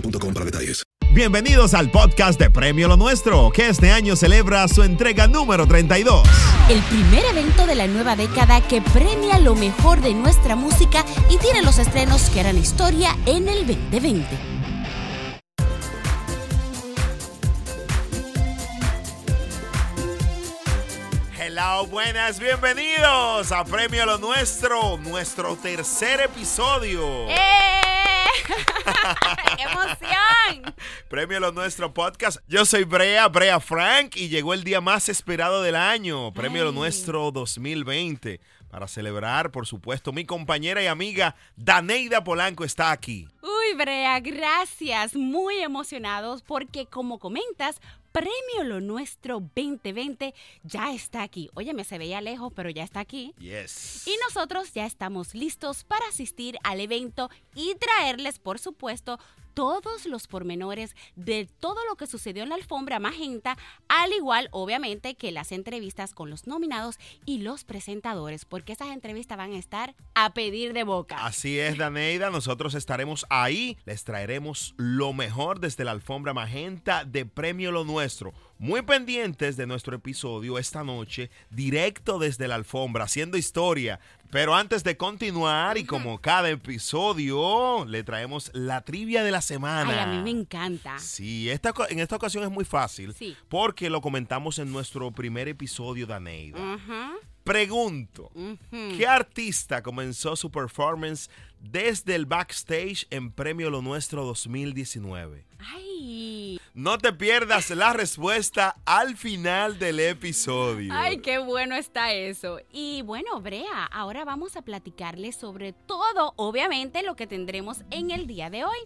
boostmobile.com para detalles. Bienvenidos al podcast de Premio Lo Nuestro, que este año celebra su entrega número 32. El primer evento de la nueva década que premia lo mejor de nuestra música y tiene los estrenos que harán historia en el 2020. Buenas, bienvenidos a Premio Lo Nuestro, nuestro tercer episodio. ¡Eh! ¡Qué emoción! Premio Lo Nuestro Podcast. Yo soy Brea, Brea Frank, y llegó el día más esperado del año, Premio Lo. Nuestro 2020. Para celebrar, por supuesto, mi compañera y amiga Daneida Polanco está aquí. Uy, Brea, gracias. Muy emocionados porque, como comentas, Premio Lo Nuestro 2020 ya está aquí. Oye, me se veía lejos, pero ya está aquí. Yes. Y nosotros ya estamos listos para asistir al evento y traerles, por supuesto, todos los pormenores de todo lo que sucedió en la alfombra magenta, al igual, obviamente, que las entrevistas con los nominados y los presentadores, porque esas entrevistas van a estar a pedir de boca. Así es, Daneida. Nosotros estaremos ahí. Les traeremos lo mejor desde la alfombra magenta de Premio Lo Nuestro. Muy pendientes de nuestro episodio esta noche, directo desde la alfombra, haciendo historia. Pero antes de continuar, y como cada episodio, le traemos la trivia de la semana. Ay, a mí me encanta. Sí, esta, en esta ocasión es muy fácil Sí. porque lo comentamos en nuestro primer episodio, Daneida. Ajá, Pregunto. ¿Qué artista comenzó su performance desde el backstage en Premio Lo Nuestro 2019? Ay, No te pierdas la respuesta al final del episodio. ay, qué bueno está eso. Y bueno, Brea, ahora vamos a platicarles sobre todo, obviamente, lo que tendremos en el día de hoy.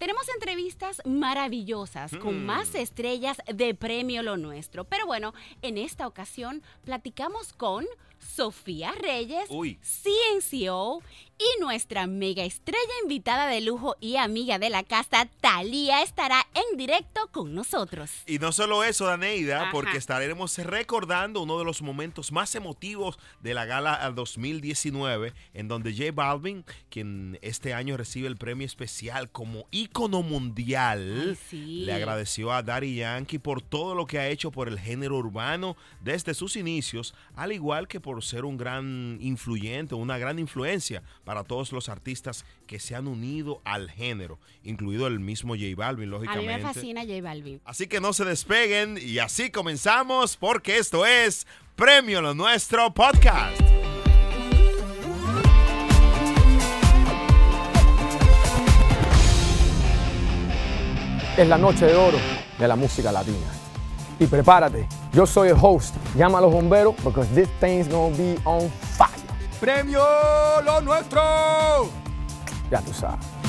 Tenemos entrevistas maravillosas con Mm. más estrellas de Premio Lo Nuestro. Pero bueno, en esta ocasión platicamos con Sofía Reyes, Uy. CNCO y nuestra mega estrella invitada de lujo y amiga de la casa, Talía, estará en directo con nosotros. Y no solo eso, Daneida, Ajá. porque estaremos recordando uno de los momentos más emotivos de la gala 2019, en donde J Balvin, quien este año recibe el premio especial como ícono mundial, Ay, sí. le agradeció a Daddy Yankee por todo lo que ha hecho por el género urbano desde sus inicios, al igual que por ser un gran influyente, una gran influencia para todos los artistas que se han unido al género, incluido el mismo J Balvin, A mí lógicamente. me fascina J Balvin. Así que no se despeguen y así comenzamos porque esto es Premio Lo Nuestro Podcast. es la noche de oro de la música latina. Y prepárate, yo soy el host. Llama a los bomberos porque this thing's gonna be on fire. ¡Premio lo nuestro! Ya tú sabes.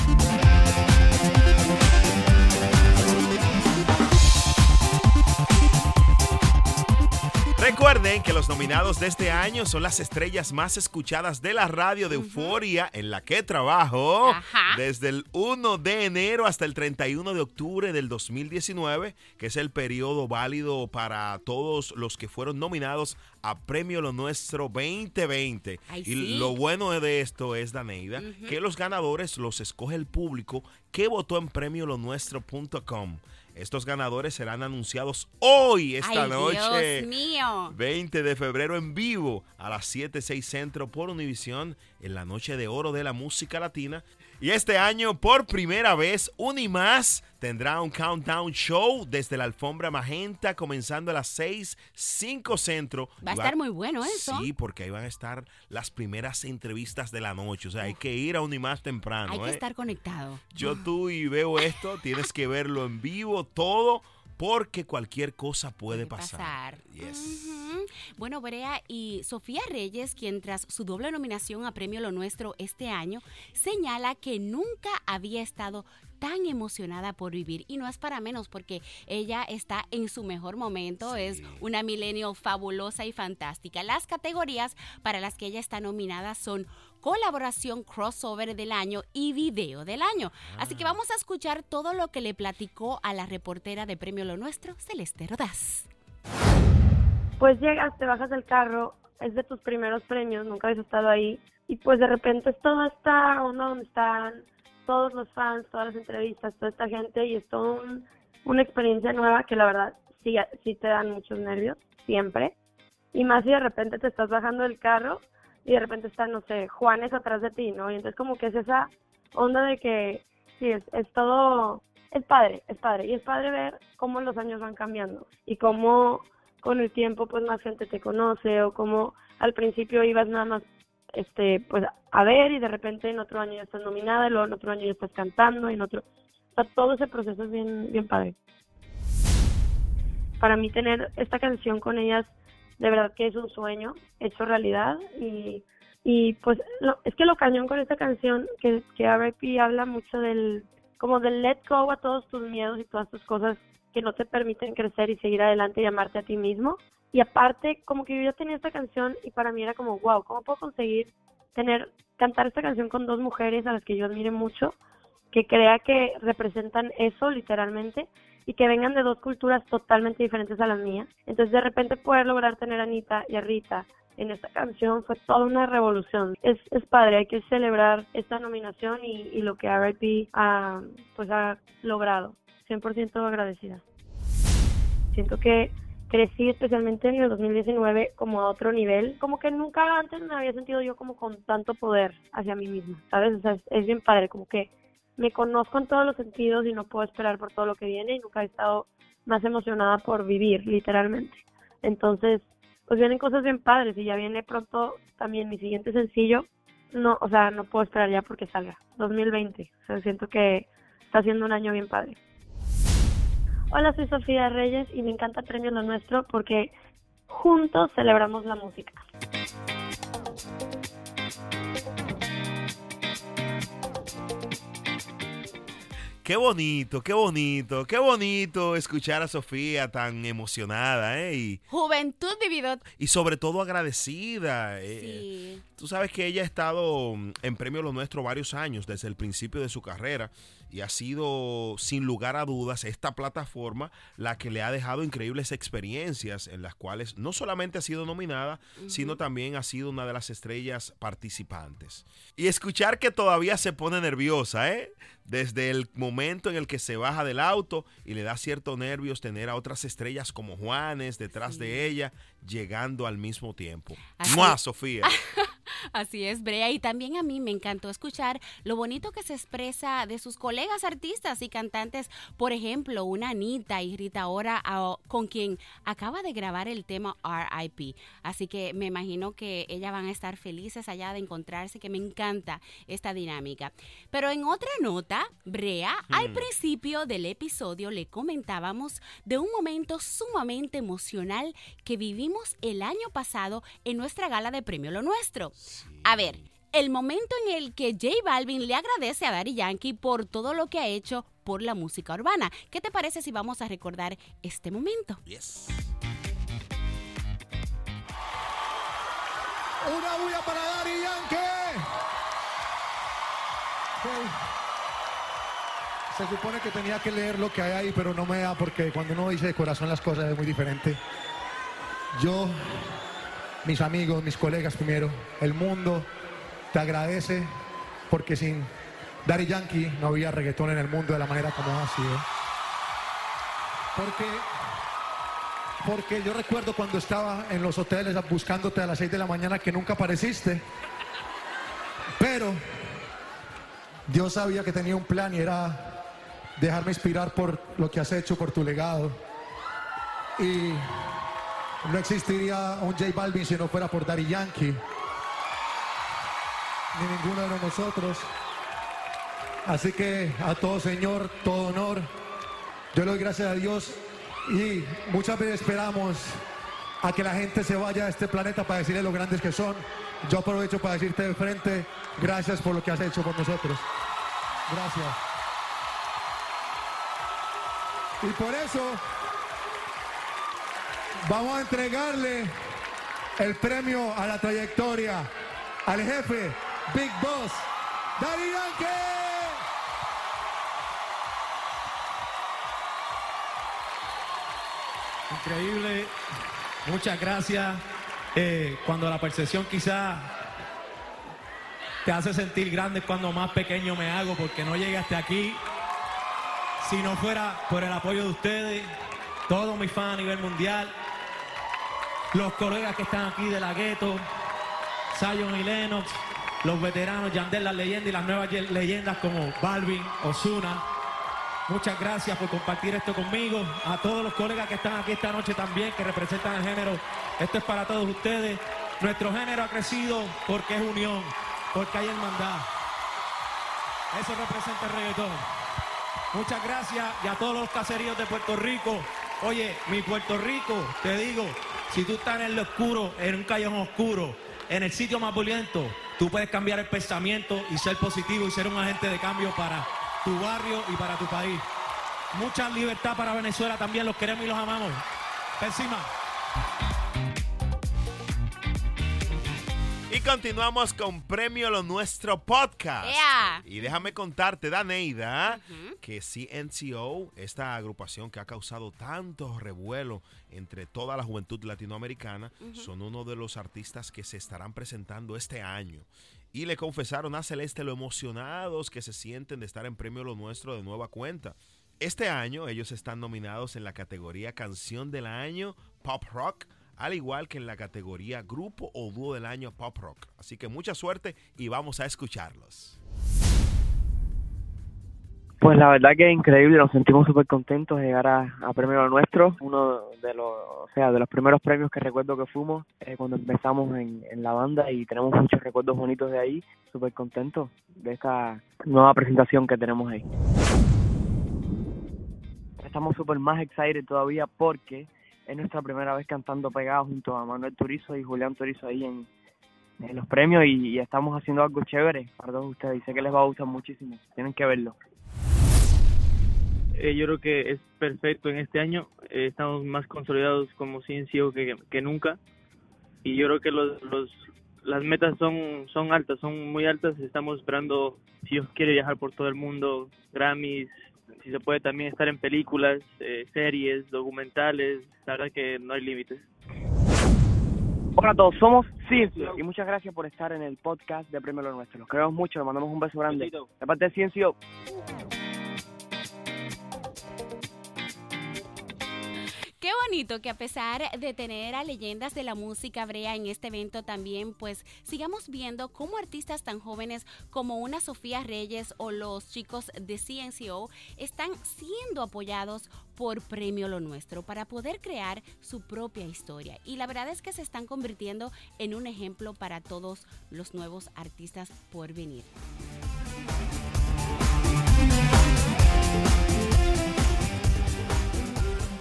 Recuerden que los nominados de este año son las estrellas más escuchadas de la radio de Euforia en la que trabajo Ajá. desde el 1 de enero hasta el 31 de octubre del 2019, que es el periodo válido para todos los que fueron nominados a Premio Lo Nuestro 2020. Ay, y sí. lo bueno de esto es, Daneida, que los ganadores los escoge el público que votó en premiolonuestro.com. Estos ganadores serán anunciados hoy, esta Ay, noche. Dios mío. 20 de febrero en vivo a las 7, 6 centro por Univisión en la noche de oro de la música latina. Y este año, por primera vez, Unimás tendrá un countdown show desde la alfombra magenta comenzando a las 6, 5 centro. Va a estar muy bueno eso. Sí, porque ahí van a estar las primeras entrevistas de la noche. O sea, hay que ir a Unimás temprano. Hay que ¿eh? estar conectado. Yo tú y veo esto, tienes que verlo en vivo, todo, porque cualquier cosa puede, pasar. pasar. Yes. Bueno, Brea y Sofía Reyes, quien tras su doble nominación a Premio Lo Nuestro este año, señala que nunca había estado tan emocionada por vivir y no es para menos porque ella está en su mejor momento, es una millennial fabulosa y fantástica. Las categorías para las que ella está nominada son colaboración crossover del año y video del año. Así que vamos a escuchar todo lo que le platicó a la reportera de Premio Lo Nuestro, Celeste Rodaz. pues llegas, te bajas del carro, es de tus primeros premios, nunca habías estado ahí, y pues de repente es toda esta onda donde están todos los fans, todas las entrevistas, toda esta gente, y es toda un- una experiencia nueva que la verdad sí, sí te dan muchos nervios, siempre, y más si de repente te estás bajando del carro y de repente está, no sé, Juanes atrás de ti, ¿no? Y entonces como que es esa onda de que, sí, es, es todo, es padre, es padre, y es padre ver cómo los años van cambiando y cómo con el tiempo pues más gente te conoce o como al principio ibas nada más este pues a ver y de repente en otro año ya estás nominada y luego en otro año ya estás cantando y en otro todo ese proceso es bien bien padre para mí tener esta canción con ellas de verdad que es un sueño hecho realidad y y pues lo- es que lo cañón con esta canción que que R.I.P. habla mucho del como del let go a todos tus miedos y todas tus cosas que no te permiten crecer y seguir adelante y amarte a ti mismo. Y aparte, como que yo ya tenía esta canción y para mí era como, wow, ¿cómo puedo conseguir tener, cantar esta canción con dos mujeres a las que yo admire mucho, que crea que representan eso literalmente y que vengan de dos culturas totalmente diferentes a las mías? Entonces, de repente poder lograr tener a Anita y a Rita en esta canción fue toda una revolución. Es, es padre, hay que celebrar esta nominación y, y lo que R.I.P. ha, pues ha logrado. 100% agradecida. Siento que crecí especialmente en el 2019 como a otro nivel, como que nunca antes me había sentido yo como con tanto poder hacia mí misma, ¿sabes? O sea, es, es bien padre, como que me conozco en todos los sentidos y no puedo esperar por todo lo que viene y nunca he estado más emocionada por vivir, literalmente. Entonces, pues vienen cosas bien padres y ya viene pronto también mi siguiente sencillo. No, o sea, no puedo esperar ya porque salga. 2020. O sea, siento que está siendo un año bien padre. Hola, soy Sofía Reyes y me encanta Premio Lo Nuestro porque juntos celebramos la música. Qué bonito, qué bonito, qué bonito escuchar a Sofía tan emocionada, ¿eh? Y, Juventud vivido. y sobre todo agradecida. eh, Sí. Tú sabes que ella ha estado mm, en Premio Lo Nuestro varios años, desde el principio de su carrera, y ha sido, sin lugar a dudas, esta plataforma la que le ha dejado increíbles experiencias en las cuales no solamente ha sido nominada, sino también ha sido una de las estrellas participantes. Y escuchar que todavía se pone nerviosa, ¿eh? Desde el momento en el que se baja del auto y le da ciertos nervios tener a otras estrellas como Juanes detrás de ella, llegando al mismo tiempo. ¡Mua, Sofía! Así es, Brea. Y también a mí me encantó escuchar lo bonito que se expresa de sus colegas artistas y cantantes. Por ejemplo, una Anita y Rita Ora, ah, con quien acaba de grabar el tema RIP. Así que me imagino que ellas van a estar felices allá de encontrarse, que me encanta esta dinámica. Pero en otra nota, Brea, al Hmm. principio del episodio le comentábamos de un momento sumamente emocional que vivimos el año pasado en nuestra gala de Premio Lo Nuestro. A ver, el momento en el que J Balvin le agradece a Daddy Yankee por todo lo que ha hecho por la música urbana. ¿Qué te parece si vamos a recordar este momento? Una bulla para Daddy Yankee. Se supone que tenía que leer lo que hay ahí, pero no me da porque cuando uno dice de corazón las cosas es muy diferente. Yo, mis amigos, mis colegas primero, el mundo te agradece porque sin Daddy Yankee no había reggaetón en el mundo de la manera como ha sido. Porque porque yo recuerdo cuando estaba en los hoteles buscándote a las 6 de la mañana que nunca apareciste. Pero Dios sabía que tenía un plan y era dejarme inspirar por lo que has hecho, por tu legado. Y no existiría un J Balvin si no fuera por Daddy Yankee. Ni ninguno de nosotros. Así que a todo Señor, todo honor. Yo le doy gracias a Dios y muchas veces esperamos a que la gente se vaya a este planeta para decirle lo grandes que son. Yo aprovecho para decirte de frente, gracias por lo que has hecho por nosotros. Gracias. Y por eso vamos a entregarle el premio a la trayectoria al jefe Big Boss, Daddy Yankee. Increíble, muchas gracias. Eh, cuando la percepción quizá te hace sentir grande cuando más pequeño me hago porque no llegué hasta aquí. Si no fuera por el apoyo de ustedes, todos mis fans a nivel mundial, los colegas que están aquí de la gueto, Zion y Lennox, los veteranos, Yandel, las leyendas y las nuevas ye- leyendas como Balvin, Osuna. Muchas gracias por compartir esto conmigo. A todos los colegas que están aquí esta noche también, que representan el género. Esto es para todos ustedes. Nuestro género ha crecido porque es unión, porque hay hermandad. Eso representa el reggaetón. Muchas gracias y a todos los caseríos de Puerto Rico. Oye, mi Puerto Rico, te digo, si tú estás en el oscuro, en un callejón oscuro, en el sitio más violento, tú puedes cambiar el pensamiento y ser positivo y ser un agente de cambio para tu barrio y para tu país. Mucha libertad para Venezuela también, los queremos y los amamos. Encima. Y continuamos con Premio Lo Nuestro Podcast. Y déjame contarte, Daneida, que CNCO, esta agrupación que ha causado tanto revuelo entre toda la juventud latinoamericana, son uno de los artistas que se estarán presentando este año. Y le confesaron a Celeste lo emocionados que se sienten de estar en Premio Lo Nuestro de nueva cuenta. Este año ellos están nominados en la categoría Canción del Año Pop Rock, al igual que en la categoría Grupo o Dúo del Año Pop Rock. Así que mucha suerte y vamos a escucharlos. Pues la verdad que es increíble, nos sentimos súper contentos de llegar a, a Premio Nuestro, uno de los, o sea, de los primeros premios que recuerdo que fuimos eh, cuando empezamos en, en la banda y tenemos muchos recuerdos bonitos de ahí, súper contentos de esta nueva presentación que tenemos ahí. Estamos súper más excited todavía porque es nuestra primera vez cantando pegados junto a Manuel Turizo y Julián Turizo ahí en, los premios y, estamos haciendo algo chévere para todos ustedes y sé que les va a gustar muchísimo, tienen que verlo. Eh, yo creo que es perfecto en este año. Eh, estamos más consolidados como CNCO que, que nunca. Y yo creo que los, los, las metas son, son altas, son muy altas. Estamos esperando, si Dios quiere, viajar por todo el mundo, Grammys, si se puede también estar en películas, eh, series, documentales. La verdad que no hay límites. Hola a todos, somos Ciencio y muchas gracias por estar en el podcast de Premio Lo Nuestro. Los queremos mucho, les mandamos un beso grande. De parte de Ciencio. Bonito que a pesar de tener a leyendas de la música brea en este evento también, pues sigamos viendo cómo artistas tan jóvenes como una Sofía Reyes o los chicos de CNCO están siendo apoyados por Premio Lo Nuestro para poder crear su propia historia. Y la verdad es que se están convirtiendo en un ejemplo para todos los nuevos artistas por venir.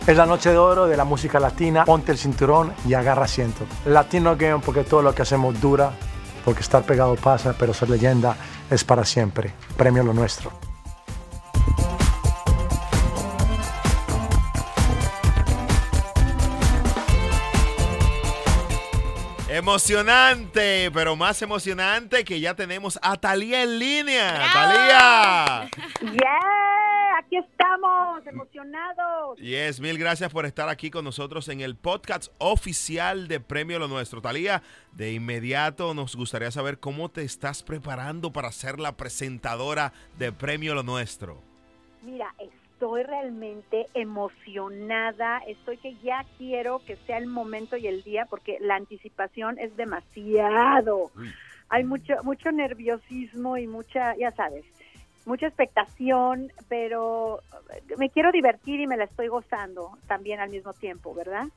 Es la noche de oro de la música latina. Ponte el cinturón y agarra asiento. Latino Game porque todo lo que hacemos dura, porque estar pegado pasa, pero ser leyenda es para siempre. Premio lo nuestro. Emocionante, pero más emocionante que ya tenemos a Talía en línea. Talía. Yeah, aquí estamos, emocionados. Yes, mil gracias por estar aquí con nosotros en el podcast oficial de Premio Lo Nuestro. Talía, de inmediato nos gustaría saber cómo te estás preparando para ser la presentadora de Premio Lo Nuestro. Mira, estoy realmente emocionada, estoy que ya quiero que sea el momento y el día porque la anticipación es demasiado. Hay mucho mucho nerviosismo y mucha, ya sabes, mucha expectación, pero me quiero divertir y me la estoy gozando también al mismo tiempo, ¿verdad?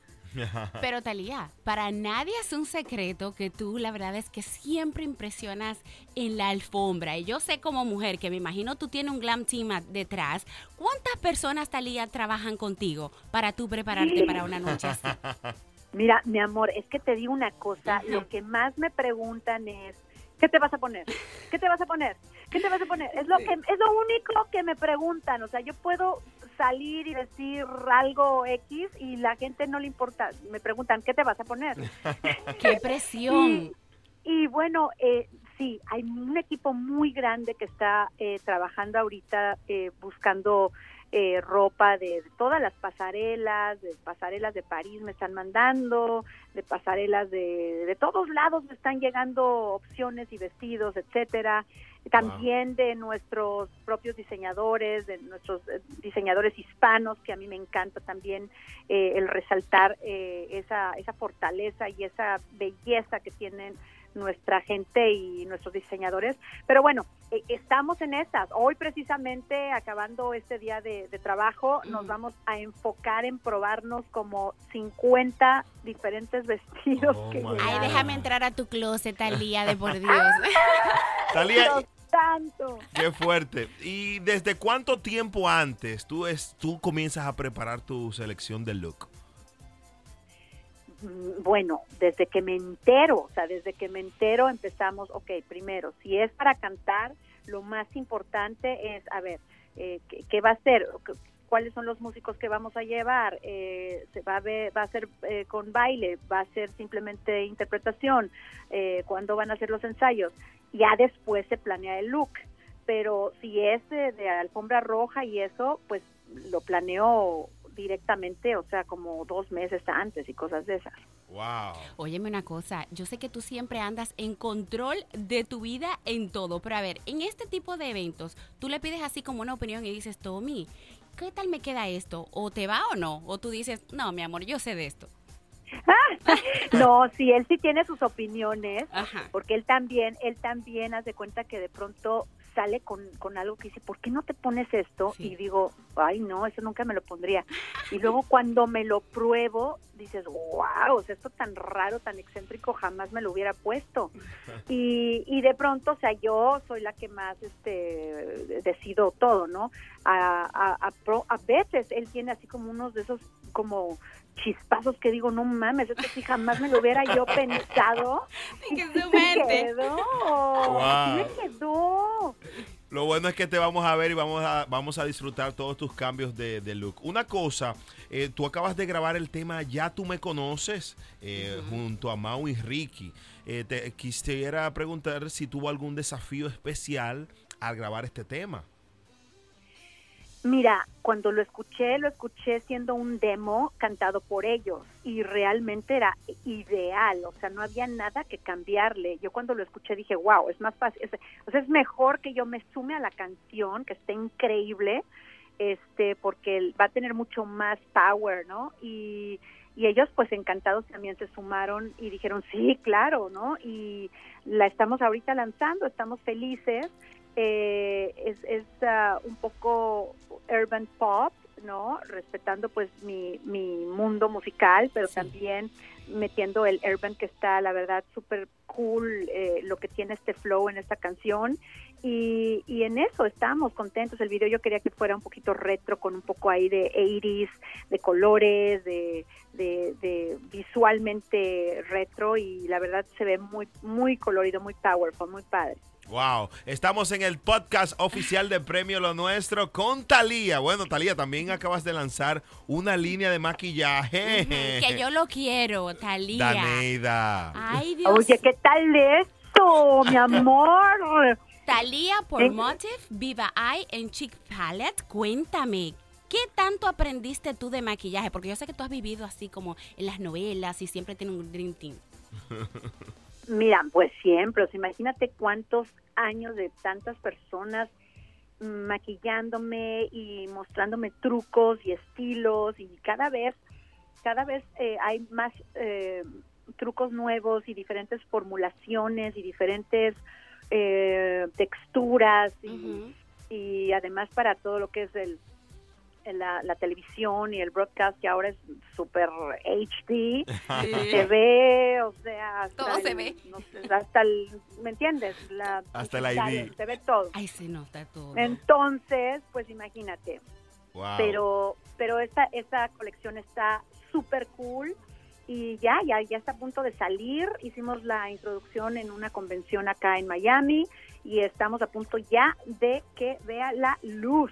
Pero Talía, para nadie es un secreto que tú la verdad es que siempre impresionas en la alfombra. Y yo sé como mujer que me imagino tú tienes un glam team detrás. ¿Cuántas personas, Talía, trabajan contigo para tú prepararte para una noche así? Mira, mi amor, es que te digo una cosa, lo que más me preguntan es, ¿qué te vas a poner? ¿Qué te vas a poner? ¿Qué te vas a poner? Es lo que es lo único que me preguntan, o sea, yo puedo salir y decir algo X y la gente no le importa, me preguntan, ¿qué te vas a poner? ¡Qué presión! Y, y bueno, eh, sí, hay un equipo muy grande que está eh, trabajando ahorita eh, buscando eh, ropa de, de todas las pasarelas, de pasarelas de París me están mandando, de pasarelas de, de todos lados me están llegando opciones y vestidos, etcétera. También de nuestros propios diseñadores, de nuestros eh, diseñadores hispanos, que a mí me encanta también eh, el resaltar eh, esa, esa fortaleza y esa belleza que tienen nuestra gente y nuestros diseñadores. Pero bueno, eh, estamos en esas. Hoy precisamente, acabando este día de, de trabajo, nos vamos a enfocar en probarnos como 50 diferentes vestidos que Ay, déjame entrar a tu closet, Talía, de por Dios. Talía, santo. qué fuerte. ¿Y desde cuánto tiempo antes tú, es, tú comienzas a preparar tu selección de look? Mm, Bueno, desde que me entero, o sea, desde que me entero empezamos, ok, primero, si es para cantar, lo más importante es, a ver, eh, ¿qué, va a ser? ¿Qué- ¿Cuáles son los músicos que vamos a llevar? Eh, se va a ver, va a ser eh, con baile, va a ser simplemente interpretación, eh, ¿cuándo van a ser los ensayos? Ya después se planea el look, pero si es de, de alfombra roja y eso, pues lo planeo directamente, o sea, como dos meses antes y cosas de esas. Wow. Óyeme una cosa, yo sé que tú siempre andas en control de tu vida en todo, pero a ver, en este tipo de eventos, tú le pides así como una opinión y dices, Tommy, ¿qué tal me queda esto? ¿O te va o no? O tú dices, no, mi amor, yo sé de esto. No, sí, él sí tiene sus opiniones, porque él también, él también hace cuenta que de pronto sale con, con algo que dice, ¿por qué no te pones esto? Y digo, ay, no, eso nunca me lo pondría. Y luego cuando me lo pruebo, dices, wow, o sea, esto tan raro, tan excéntrico, jamás me lo hubiera puesto. Y, y de pronto, o sea, yo soy la que más este decido todo, ¿no? A, a, a, pro- a veces él tiene así como unos de esos como chispazos que digo, no mames, esto sí jamás me lo hubiera yo pensado. Y sí me quedó, quedó. Lo bueno es que te vamos a ver y vamos a, vamos a disfrutar todos tus cambios de, de look. Una cosa, eh, tú acabas de grabar el tema Ya tú me conoces eh, junto a Mau y Ricky. Eh, te quisiera preguntar si tuvo algún desafío especial al grabar este tema. Mira, cuando lo escuché, lo escuché siendo un demo cantado por ellos y realmente era ideal, o sea, no había nada que cambiarle. Yo cuando lo escuché dije, wow, es más fácil, o sea, es mejor que yo me sume a la canción, que esté increíble, este, porque va a tener mucho más power, ¿no? Y, y ellos pues encantados también se sumaron y dijeron, sí, claro, ¿no? Y la estamos ahorita lanzando, estamos felices. Eh, es es ah, un poco urban pop, ¿no? Respetando pues mi, mi mundo musical, pero también metiendo el urban que está, la verdad, súper cool, eh, lo que tiene este flow en esta canción. Y, y en eso estamos contentos. El video yo quería que fuera un poquito retro, con un poco ahí de 80s, de colores, de, de, de visualmente retro y la verdad se ve muy, muy colorido, muy powerful, muy padre. Wow, estamos en el podcast oficial de Premio Lo Nuestro con Talía. Bueno, Talía, también acabas de lanzar una línea de maquillaje. Que yo lo quiero, Talía. Daneida. Ay, Dios. Oye, ¿qué tal esto, mi amor? Talía por Eh, Motive, Viva Eye en Chic Palette. Cuéntame, ¿qué tanto aprendiste tú de maquillaje? Porque yo sé que tú has vivido así como en las novelas y siempre tienes un Dream Team. Mira, pues siempre, o sea, imagínate cuántos años de tantas personas maquillándome y mostrándome trucos y estilos y cada vez, cada vez eh, hay más eh, trucos nuevos y diferentes formulaciones y diferentes eh, texturas y, y además para todo lo que es el la, la televisión y el broadcast que ahora es súper HD se ve o sea hasta Todo se el- ve. no sé, hasta el ¿me entiendes? La, Hasta el ID. se ve todo Ay, se nota todo. entonces pues imagínate Wow. pero pero esta esta colección está súper cool y ya, ya, ya está a punto de salir. Hicimos la introducción en una convención acá en Miami y estamos a punto ya de que vea la luz.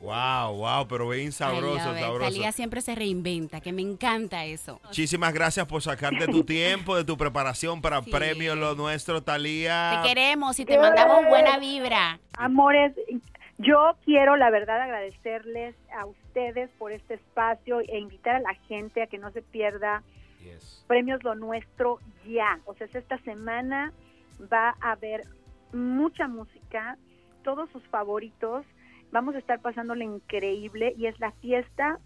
Wow, wow, pero bien sabroso, sabroso. Talía siempre se reinventa, que me encanta eso. Muchísimas gracias por sacarte tu tiempo, de tu preparación para Premio Lo Nuestro, Talía. Te queremos y te mandamos buena vibra. Amores, yo quiero la verdad agradecerles a ustedes por este espacio e invitar a la gente a que no se pierda Premios Lo Nuestro ya. O sea, es esta semana va a haber mucha música, todos sus favoritos. Vamos a estar pasándole increíble y es la fiesta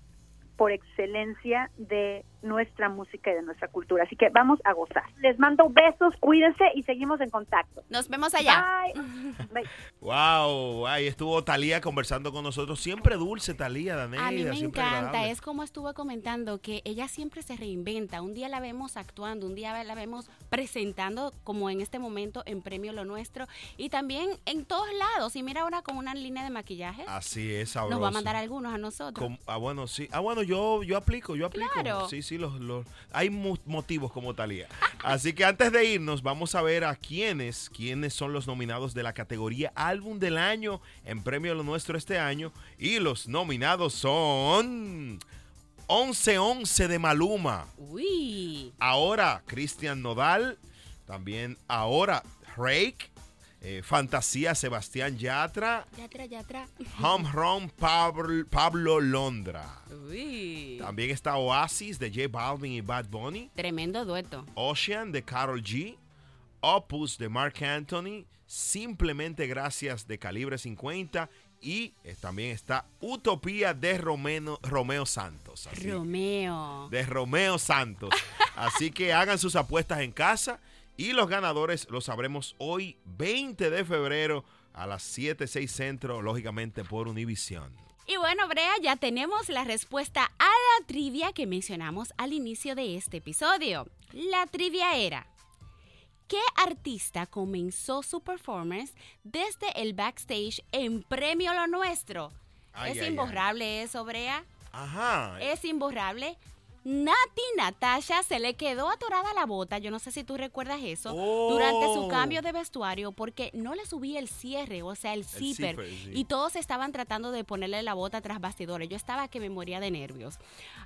por excelencia de nuestra música y de nuestra cultura. Así que vamos a gozar. Les mando besos, cuídense y seguimos en contacto. Nos vemos allá. Bye. Bye. Wow, ahí estuvo Talía conversando con nosotros. Siempre dulce, Talía, Daneida. A mí me siempre encanta, agradable. es como estuve comentando, que ella siempre se reinventa. Un día la vemos actuando, un día la vemos presentando, como en este momento en Premio Lo Nuestro, y también en todos lados. Y mira ahora con una línea de maquillaje, Así es, sabroso. nos va a mandar algunos a nosotros. Ah, bueno, sí. Ah, bueno, yo, yo aplico, yo aplico. Claro. Sí, sí, los, los- hay motivos como Talía. Así que antes de irnos, vamos a ver a quiénes, quiénes son los nominados de la categoría Álbum del Año en Premio Lo Nuestro este año. Y los nominados son 11-11 de Maluma. Uy. Ahora Cristian Nodal. También ahora Drake. Eh, Fantasía Sebastián Yatra. Ya atrás, ya atrás. Home Run Pablo, Pablo Londra. Uy. También está Oasis de J Balvin y Bad Bunny. Tremendo dueto. Ocean de Carol G. Opus de Mark Anthony. Simplemente Gracias de Calibre 50. Y eh, también está Utopía de Romeo, Romeo Santos. Así, Romeo. de Romeo Santos. Así que hagan sus apuestas en casa y los ganadores los sabremos hoy 20 de febrero a las 7, 6 centro, lógicamente por Univision. Y bueno, Brea, ya tenemos la respuesta a la trivia que mencionamos al inicio de este episodio. La trivia era, ¿qué artista comenzó su performance desde el backstage en Premio Lo Nuestro? Ay, ¿Es ay, ay. imborrable eso, Brea? Ajá. Es imborrable. Nati Natasha se le quedó atorada la bota, yo no sé si tú recuerdas eso, durante su Oh. cambio de vestuario porque no le subía el cierre, o sea, el zipper, zipper, sí. y todos estaban tratando de ponerle la bota tras bastidores. Yo estaba que me moría de nervios.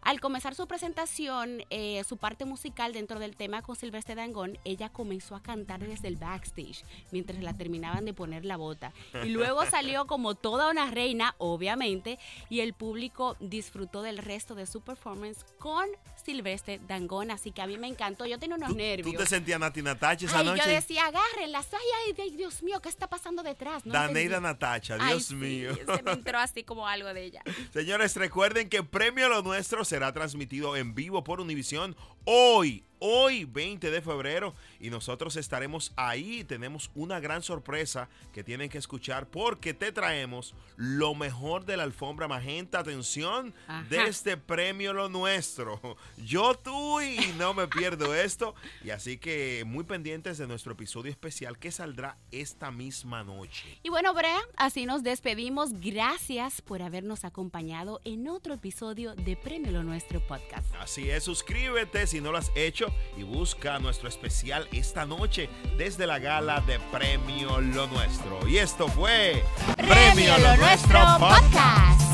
Al comenzar su presentación, eh, su parte musical dentro del tema con Silvestre Dangón, ella comenzó a cantar desde el backstage mientras la terminaban de poner la bota. Y luego salió como toda una reina, obviamente, y el público disfrutó del resto de su performance con con Silvestre Dangón, así que a mí me encantó. Yo tenía unos nervios. ¿Tú te sentías Nati Natacha esa Ay, noche? yo decía, agárrenlas. Ay, ay, Dios mío, ¿qué está pasando detrás? No Daneida. Natacha, Ay, Dios sí, mío. Se me entró así como algo de ella. Señores, recuerden que Premio Lo Nuestro será transmitido en vivo por Univisión hoy, hoy 20 de febrero y nosotros estaremos ahí. Tenemos una gran sorpresa que tienen que escuchar porque te traemos lo mejor de la alfombra magenta. Atención, Ajá. de este Premio Lo Nuestro. Yo tú y no me pierdo esto. Y así que muy pendientes de nuestro episodio especial que saldrá esta misma noche. Y bueno, Brea, así nos despedimos. Gracias por habernos acompañado en otro episodio de Premio Lo Nuestro Podcast. Así es, suscríbete si no lo has hecho y busca nuestro especial esta noche desde la gala de Premio Lo Nuestro. Y esto fue Premio Lo Nuestro Podcast.